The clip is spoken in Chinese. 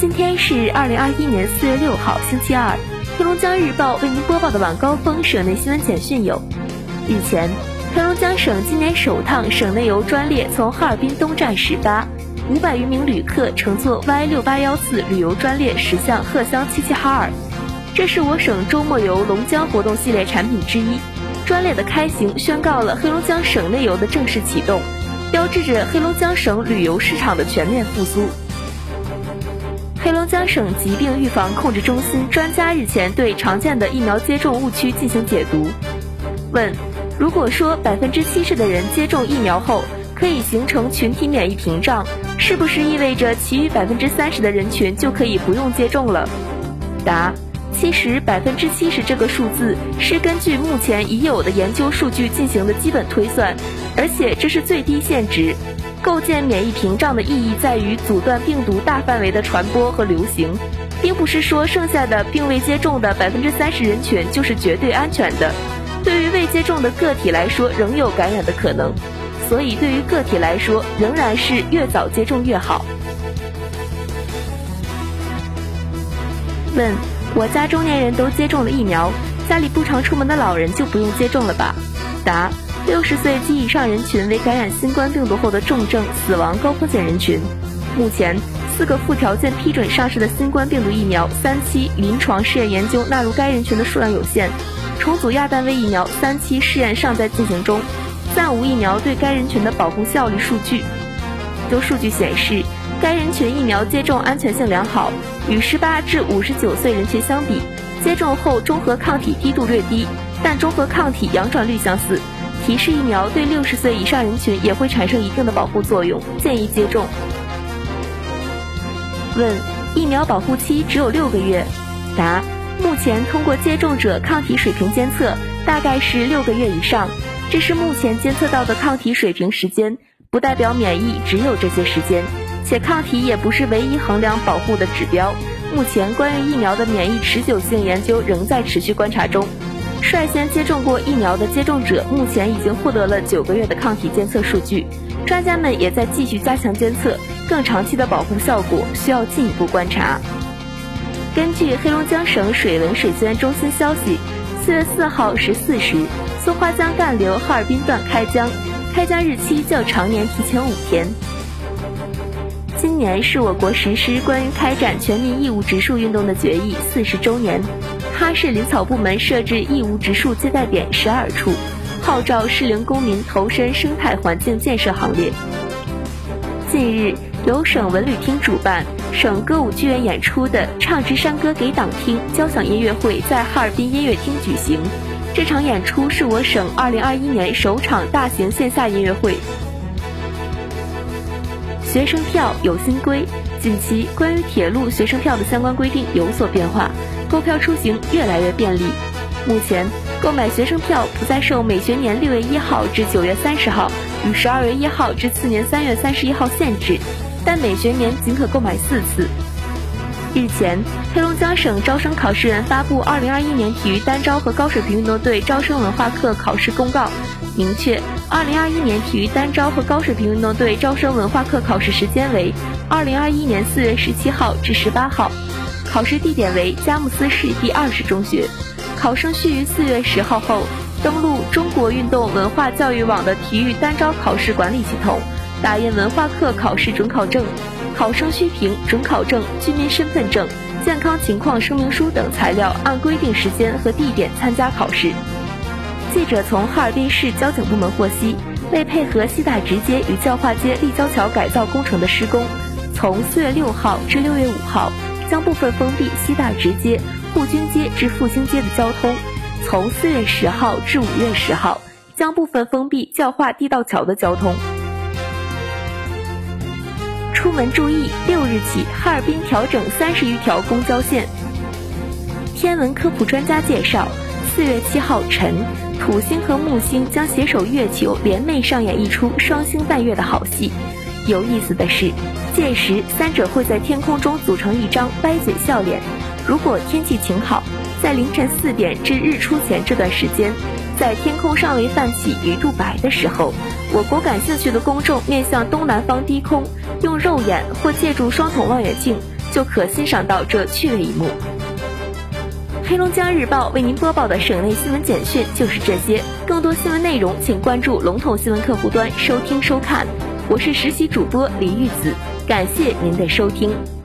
今天是二零二一年四月六号，星期二。黑龙江日报为您播报的晚高峰省内新闻简讯有：日前，黑龙江省今年首趟省内游专列从哈尔滨东站始发，五百余名旅客乘坐 Y 六八幺四旅游专列驶向鹤乡齐齐哈尔。这是我省周末游龙江活动系列产品之一。专列的开行宣告了黑龙江省内游的正式启动，标志着黑龙江省旅游市场的全面复苏。黑龙江省疾病预防控制中心专家日前对常见的疫苗接种误区进行解读。问：如果说百分之七十的人接种疫苗后可以形成群体免疫屏障，是不是意味着其余百分之三十的人群就可以不用接种了？答：其实百分之七十这个数字是根据目前已有的研究数据进行的基本推算，而且这是最低限值。构建免疫屏障的意义在于阻断病毒大范围的传播和流行，并不是说剩下的并未接种的百分之三十人群就是绝对安全的。对于未接种的个体来说，仍有感染的可能，所以对于个体来说，仍然是越早接种越好。问：我家中年人都接种了疫苗，家里不常出门的老人就不用接种了吧？答。六十岁及以上人群为感染新冠病毒后的重症、死亡高风险人群。目前，四个附条件批准上市的新冠病毒疫苗三期临床试验研究纳入该人群的数量有限，重组亚单位疫苗三期试验尚在进行中，暂无疫苗对该人群的保护效率数据。就数据显示，该人群疫苗接种安全性良好，与十八至五十九岁人群相比，接种后中和抗体低度略低，但中和抗体阳转率相似。提示疫苗对六十岁以上人群也会产生一定的保护作用，建议接种。问：疫苗保护期只有六个月？答：目前通过接种者抗体水平监测，大概是六个月以上，这是目前监测到的抗体水平时间，不代表免疫只有这些时间，且抗体也不是唯一衡量保护的指标。目前关于疫苗的免疫持久性研究仍在持续观察中。率先接种过疫苗的接种者，目前已经获得了九个月的抗体监测数据。专家们也在继续加强监测，更长期的保护效果需要进一步观察。根据黑龙江省水文水资源中心消息，四月四号十四时，松花江干流哈尔滨段开江，开江日期较常年提前五天。今年是我国实施关于开展全民义务植树运动的决议四十周年。哈市林草部门设置义务植树接待点十二处，号召适龄公民投身生态环境建设行列。近日，由省文旅厅主办、省歌舞剧院演出的“唱支山歌给党听”交响音乐会在哈尔滨音乐厅举行。这场演出是我省2021年首场大型线下音乐会。学生票有新规，近期关于铁路学生票的相关规定有所变化。购票出行越来越便利。目前，购买学生票不再受每学年六月一号至九月三十号与十二月一号至次年三月三十一号限制，但每学年仅可购买四次。日前，黑龙江省招生考试院发布二零二一年体育单招和高水平运动队招生文化课考试公告，明确二零二一年体育单招和高水平运动队招生文化课考试时间为二零二一年四月十七号至十八号。考试地点为佳木斯市第二十中学，考生需于四月十号后登录中国运动文化教育网的体育单招考试管理系统，打印文化课考试准考证。考生需凭准考证、居民身份证、健康情况声明书等材料，按规定时间和地点参加考试。记者从哈尔滨市交警部门获悉，为配合西大直街与教化街立交桥改造工程的施工，从四月六号至六月五号。将部分封闭西大直街、沪军街至复兴街的交通，从四月十号至五月十号，将部分封闭教化地道桥的交通。出门注意，六日起哈尔滨调整三十余条公交线。天文科普专家介绍，四月七号晨，土星和木星将携手月球联袂上演一出双星伴月的好戏。有意思的是，届时三者会在天空中组成一张歪嘴笑脸。如果天气晴好，在凌晨四点至日出前这段时间，在天空尚未泛起鱼肚白的时候，我国感兴趣的公众面向东南方低空，用肉眼或借助双筒望远镜就可欣赏到这趣味一幕。黑龙江日报为您播报的省内新闻简讯就是这些，更多新闻内容请关注龙统新闻客户端收听收看。我是实习主播李玉子感谢您的收听。